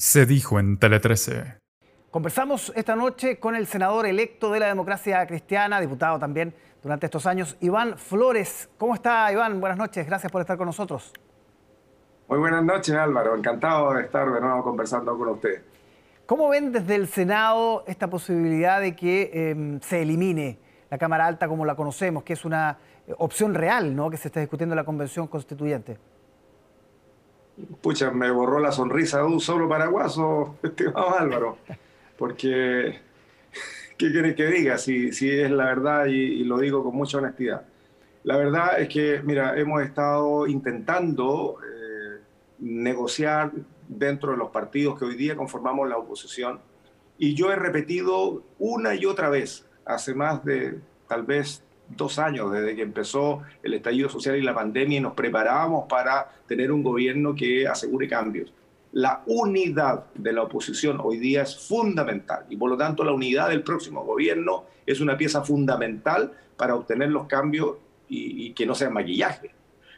se dijo en Tele 13. Conversamos esta noche con el senador electo de la democracia cristiana, diputado también durante estos años, Iván Flores. ¿Cómo está Iván? Buenas noches, gracias por estar con nosotros. Muy buenas noches Álvaro, encantado de estar de nuevo conversando con usted. ¿Cómo ven desde el Senado esta posibilidad de que em, se elimine la Cámara Alta como la conocemos, que es una eh, opción real ¿no? que se está discutiendo en la Convención Constituyente? Pucha, me borró la sonrisa de un solo paraguaso, estimado Álvaro, porque, ¿qué quiere que diga? Si, si es la verdad y, lo digo con mucha honestidad. La verdad es que, mira, hemos estado intentando eh, negociar dentro de los partidos que hoy día conformamos la oposición y yo he repetido una y otra vez, hace más de tal vez dos años desde que empezó el estallido social y la pandemia y nos preparábamos para tener un gobierno que asegure cambios. La unidad de la oposición hoy día es fundamental y por lo tanto la unidad del próximo gobierno es una pieza fundamental para obtener los cambios y, que no sea maquillaje.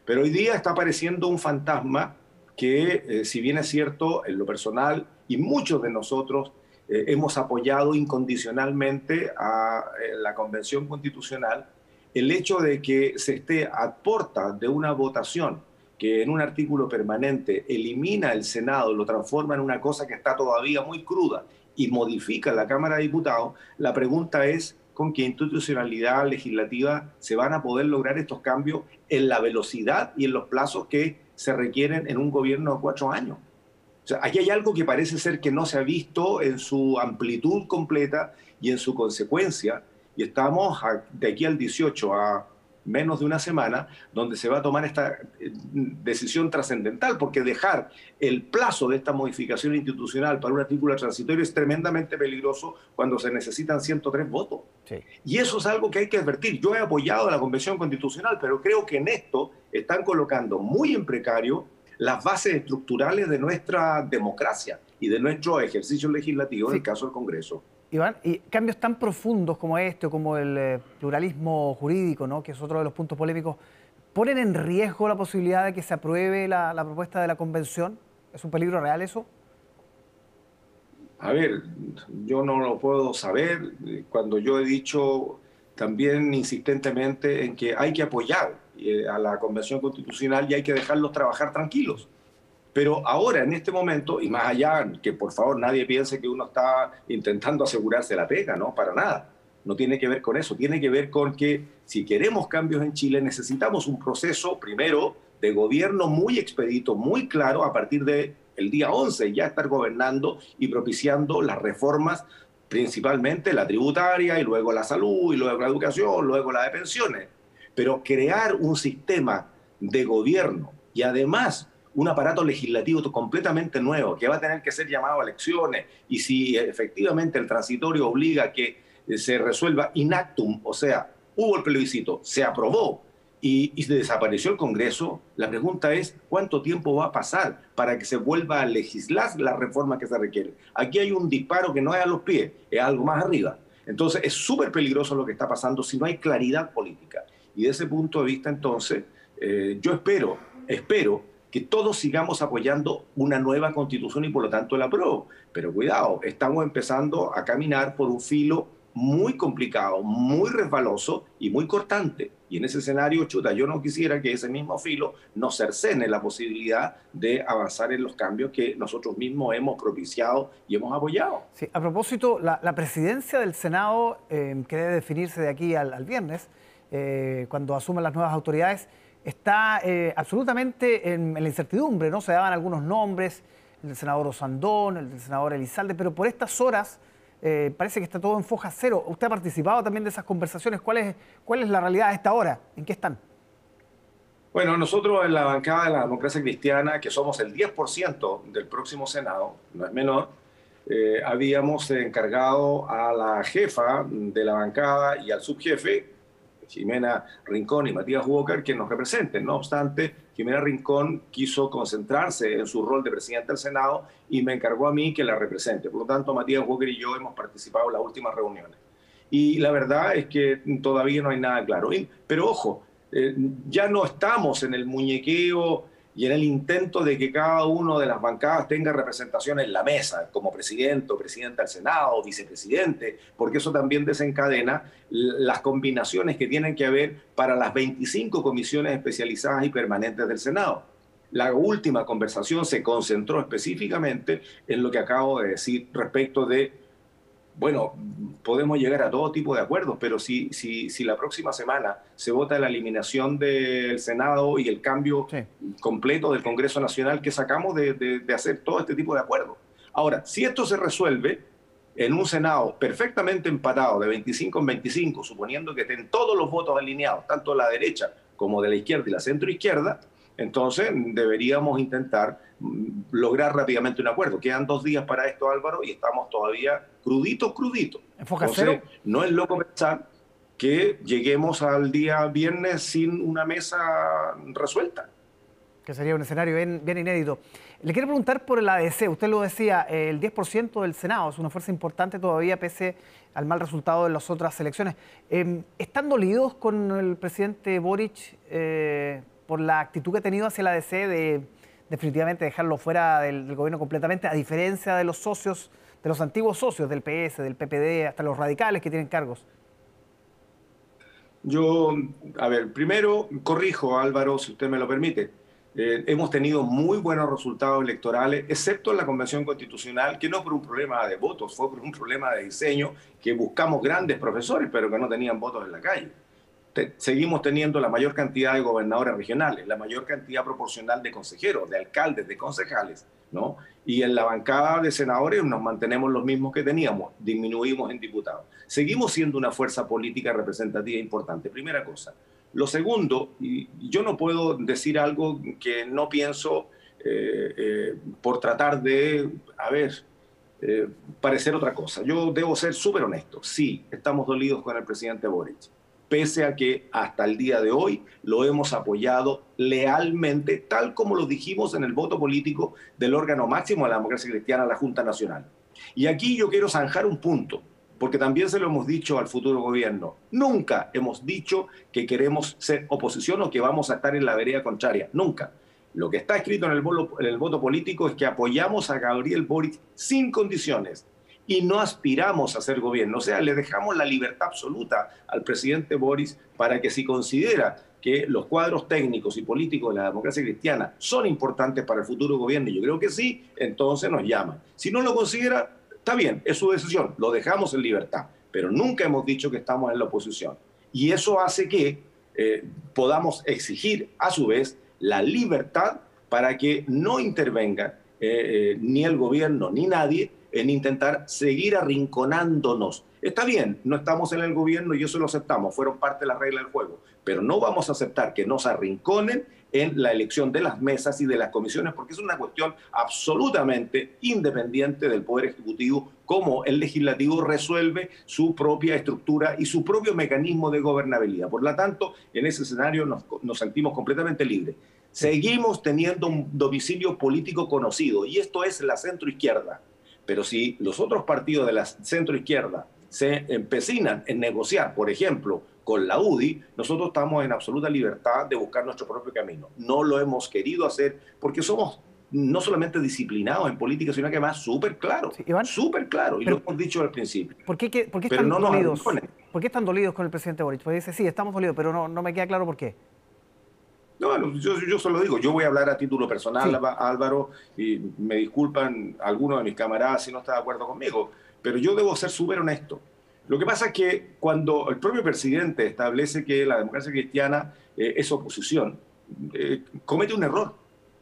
Pero hoy día está apareciendo un fantasma que, eh, si bien es cierto, en lo personal y muchos de nosotros eh, hemos apoyado incondicionalmente a eh, la Convención Constitucional, el hecho de que se esté a porta de una votación que en un artículo permanente elimina el Senado, lo transforma en una cosa que está todavía muy cruda y modifica la Cámara de Diputados, la pregunta es con qué institucionalidad legislativa se van a poder lograr estos cambios en la velocidad y en los plazos que se requieren en un gobierno de cuatro años. O sea, aquí hay algo que parece ser que no se ha visto en su amplitud completa y en su consecuencia, y estamos de aquí al 18 a menos de una semana, donde se va a tomar esta eh, decisión trascendental, porque dejar el plazo de esta modificación institucional para un artículo transitorio es tremendamente peligroso cuando se necesitan 103 votos. Y eso es algo que hay que advertir. Yo he apoyado a la Convención Constitucional, pero creo que en esto están colocando muy en precario las bases estructurales de nuestra democracia y de nuestro ejercicio legislativo, en el caso del Congreso. Iván, y cambios tan profundos como este, como el eh, pluralismo jurídico, ¿no? que es otro de los puntos polémicos, ¿ponen en riesgo la posibilidad de que se apruebe la, propuesta de la convención? ¿Es un peligro real eso? A ver, yo no lo puedo saber cuando yo he dicho también insistentemente en que hay que apoyar eh, a la Convención Constitucional y hay que dejarlos trabajar tranquilos. Pero ahora, en este momento, y más allá, que por favor nadie piense que uno está intentando asegurarse la pega, no, para nada. No tiene que ver con eso, tiene que ver con que si queremos cambios en Chile necesitamos un proceso, primero, de gobierno muy expedito, muy claro, a partir del el día 11 ya estar gobernando y propiciando las reformas, principalmente la tributaria y luego la salud y luego la educación, luego la de pensiones. Pero crear un sistema de gobierno y además un aparato legislativo completamente nuevo que va a tener que ser llamado a elecciones y si efectivamente el transitorio obliga a que eh, se resuelva inactum, o sea, hubo el plebiscito, se aprobó y, y, se desapareció el Congreso, la pregunta es cuánto tiempo va a pasar para que se vuelva a legislar la reforma que se requiere. Aquí hay un disparo que no es a los pies, es algo más arriba. Entonces es súper peligroso lo que está pasando si no hay claridad política. Y de ese punto de vista, entonces, eh, yo espero, espero que todos sigamos apoyando una nueva constitución y por lo tanto la apruebo. Pero cuidado, estamos empezando a caminar por un filo muy complicado, muy resbaloso y muy cortante. Y en ese escenario, chuta, yo no quisiera que ese mismo filo nos cercene la posibilidad de avanzar en los cambios que nosotros mismos hemos propiciado y hemos apoyado. Sí, a propósito, la, presidencia del Senado, eh, que debe definirse de aquí al, viernes, eh, cuando asuman las nuevas autoridades, está eh, absolutamente en, la incertidumbre, ¿no? Se daban algunos nombres, el del senador Osandón, el del senador Elizalde, pero por estas horas eh, parece que está todo en foja cero. Usted ha participado también de esas conversaciones. ¿Cuál es, cuál es la realidad a esta hora? ¿En qué están? Bueno, nosotros en la bancada de la democracia cristiana, que somos el 10% del próximo Senado, no es menor, eh, habíamos encargado a la jefa de la bancada y al subjefe Jimena Rincón y Matías Walker que nos representen. No obstante, Jimena Rincón quiso concentrarse en su rol de presidente del Senado y me encargó a mí que la represente. Por lo tanto, Matías Walker y yo hemos participado en las últimas reuniones. Y la verdad es que todavía no hay nada claro. Pero ojo, eh, ya no estamos en el muñequeo y en el intento de que cada uno de las bancadas tenga representación en la mesa, como presidente o presidenta del Senado, vicepresidente, porque eso también desencadena las combinaciones que tienen que haber para las 25 comisiones especializadas y permanentes del Senado. La última conversación se concentró específicamente en lo que acabo de decir respecto de bueno, podemos llegar a todo tipo de acuerdos, pero si, si, si la próxima semana se vota la eliminación del Senado y el cambio completo del Congreso Nacional, ¿qué sacamos de, de, hacer todo este tipo de acuerdos? Ahora, si esto se resuelve en un Senado perfectamente empatado de 25 en 25, suponiendo que estén todos los votos alineados, tanto de la derecha como de la izquierda y la centroizquierda, entonces deberíamos intentar mm, lograr rápidamente un acuerdo. Quedan dos días para esto, Álvaro, y estamos todavía cruditos, cruditos. Entonces, no es loco pensar que lleguemos al día viernes sin una mesa resuelta. Que sería un escenario bien, inédito. Le quiero preguntar por el ADC. Usted lo decía, el 10% del Senado es una fuerza importante todavía pese al mal resultado de las otras elecciones. Em, ¿Están dolidos con el presidente Boric eh, por la actitud que ha tenido hacia la ADC de definitivamente dejarlo fuera del, gobierno completamente, a diferencia de los socios, de los antiguos socios del PS, del PPD, hasta los radicales que tienen cargos? Yo, a ver, primero corrijo, Álvaro, si usted me lo permite. Eh, hemos tenido muy buenos resultados electorales, excepto en la Convención Constitucional, que no por un problema de votos, fue por un problema de diseño, que buscamos grandes profesores, pero que no tenían votos en la calle seguimos teniendo la mayor cantidad de gobernadores regionales, la mayor cantidad proporcional de consejeros, de alcaldes, de concejales, ¿no? Y en la bancada de senadores nos mantenemos los mismos que teníamos, disminuimos en diputados. Seguimos siendo una fuerza política representativa importante, primera cosa. Lo segundo, y yo no puedo decir algo que no pienso eh, eh, por tratar de, a ver, eh, parecer otra cosa. Yo debo ser súper honesto. Sí, estamos dolidos con el presidente Boric pese a que hasta el día de hoy lo hemos apoyado lealmente, tal como lo dijimos en el voto político del órgano máximo de la democracia cristiana, la Junta Nacional. Y aquí yo quiero zanjar un punto, porque también se lo hemos dicho al futuro gobierno. Nunca hemos dicho que queremos ser oposición o que vamos a estar en la vereda contraria. Nunca. Lo que está escrito en el, en el voto político es que apoyamos a Gabriel Boric sin condiciones y no aspiramos a ser gobierno. O sea, le dejamos la libertad absoluta al presidente Boris para que si considera que los cuadros técnicos y políticos de la democracia cristiana son importantes para el futuro gobierno, y yo creo que sí, entonces nos llama. Si no lo considera, está bien, es su decisión, lo dejamos en libertad, pero nunca hemos dicho que estamos en la oposición. Y eso hace que eh, podamos exigir a su vez la libertad para que no intervenga eh, eh, ni el gobierno ni nadie en intentar seguir arrinconándonos. Está bien, no estamos en el gobierno y eso lo aceptamos, fueron parte de la regla del juego, pero no vamos a aceptar que nos arrinconen en la elección de las mesas y de las comisiones, porque es una cuestión absolutamente independiente del Poder Ejecutivo, cómo el legislativo resuelve su propia estructura y su propio mecanismo de gobernabilidad. Por lo tanto, en ese escenario nos, nos sentimos completamente libres. Seguimos teniendo un domicilio político conocido, y esto es la centroizquierda pero si los otros partidos de la centro izquierda se empecinan en negociar, por ejemplo, con la UDI, nosotros estamos en absoluta libertad de buscar nuestro propio camino. No lo hemos querido hacer porque somos no solamente disciplinados en política, sino que además súper claros. súper claros, y lo hemos dicho al principio. ¿Por qué, están dolidos? ¿Por qué están dolidos con el presidente Boric? Porque dice, sí, estamos dolidos, pero no, no me queda claro por qué. No, yo, yo solo digo, yo voy a hablar a título personal, Álvaro, y me disculpan algunos de mis camaradas si no están de acuerdo conmigo, pero yo debo ser súper honesto. Lo que pasa es que cuando el propio presidente establece que la democracia cristiana eh, es oposición, eh, comete un error.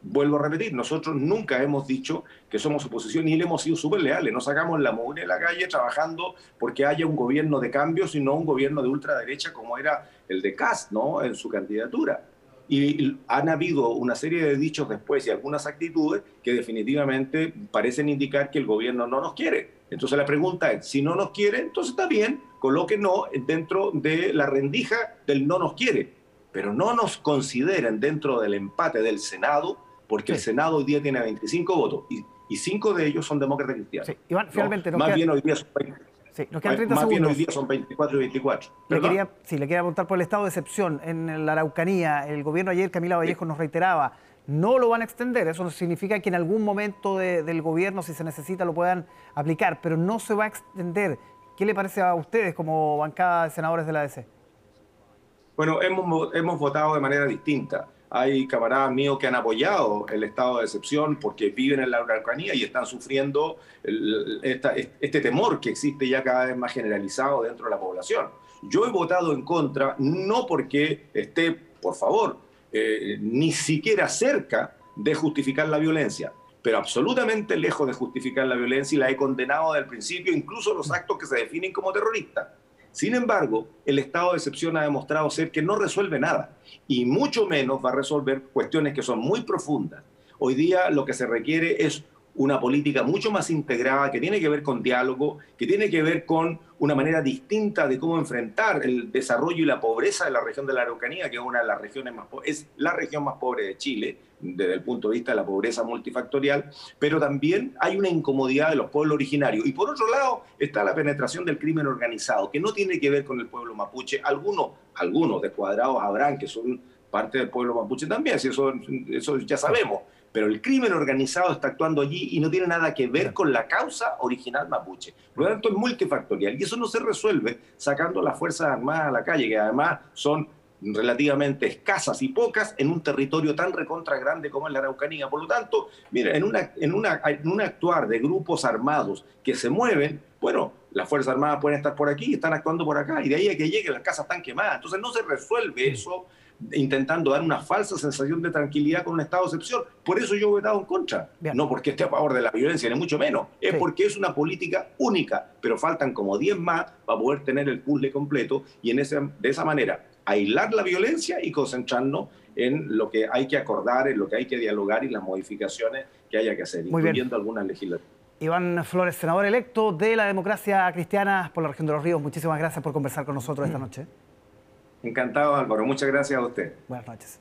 Vuelvo a repetir, nosotros nunca hemos dicho que somos oposición y le hemos sido súper leales. No sacamos la mugre en la calle trabajando porque haya un gobierno de cambio, sino un gobierno de ultraderecha como era el de Cast, ¿no? En su candidatura. Y han habido una serie de dichos después y algunas actitudes que definitivamente parecen indicar que el gobierno no nos quiere. Entonces la pregunta es, si no nos quiere, entonces está bien, colóquenos dentro de la rendija del no nos quiere, pero no nos consideren dentro del empate del Senado, porque el Senado hoy día tiene 25 votos y, y cinco de ellos son demócratas cristianos. Sí. Iván, finalmente, más bien hoy día son 20. Sí, nos quedan 30 Más segundos. Bien hoy día son 24 y 24. Le quería, sí, le quería preguntar por el estado de excepción en la Araucanía. El gobierno ayer, Camila Vallejo, nos reiteraba no lo van a extender. Eso significa que en algún momento del gobierno, si se necesita, lo puedan aplicar, pero no se va a extender. ¿Qué le parece a ustedes como bancada de senadores de la ADC? Bueno, hemos, hemos votado de manera distinta. Hay camaradas míos que han apoyado el estado de excepción porque viven en la Araucanía y están sufriendo este temor que existe ya cada vez más generalizado dentro de la población. Yo he votado en contra, no porque esté, por favor, eh, ni siquiera cerca de justificar la violencia, pero absolutamente lejos de justificar la violencia y la he condenado desde el principio, incluso los actos que se definen como terroristas. Sin embargo, el estado de excepción ha demostrado ser que no resuelve nada y mucho menos va a resolver cuestiones que son muy profundas. Hoy día lo que se requiere es una política mucho más integrada, que tiene que ver con diálogo, que tiene que ver con una manera distinta de cómo enfrentar el desarrollo y la pobreza de la región de la Araucanía, que es una de las regiones más es la región más pobre de Chile desde el punto de vista de la pobreza multifactorial, pero también hay una incomodidad de los pueblos originarios. Y por otro lado está la penetración del crimen organizado, que no tiene que ver con el pueblo mapuche. Algunos, algunos descuadrados habrán que son parte del pueblo mapuche también, si eso, eso ya sabemos pero el crimen organizado está actuando allí y no tiene nada que ver con la causa original mapuche. Por lo tanto, es multifactorial y eso no se resuelve sacando las Fuerzas Armadas a la calle, que además son relativamente escasas y pocas en un territorio tan recontra grande como es la Araucanía. Por lo tanto, mira, en, una, en, una, en un actuar de grupos armados que se mueven, bueno, las Fuerzas Armadas pueden estar por aquí, están actuando por acá, y de ahí a que lleguen las casas están quemadas. Entonces no se resuelve eso intentando dar una falsa sensación de tranquilidad con un estado de excepción. Por eso yo he votado en contra. No porque esté a favor de la violencia, ni mucho menos. Es porque es una política única, pero faltan como 10 más para poder tener el puzzle completo y en ese, de esa manera aislar la violencia y concentrarnos en lo que hay que acordar, en lo que hay que dialogar y las modificaciones que haya que hacer, incluyendo algunas legislativas. Iván Flores, senador electo de la democracia cristiana por la región de los ríos, muchísimas gracias por conversar con nosotros esta noche. Encantado, Álvaro. Muchas gracias a usted. Buenas noches.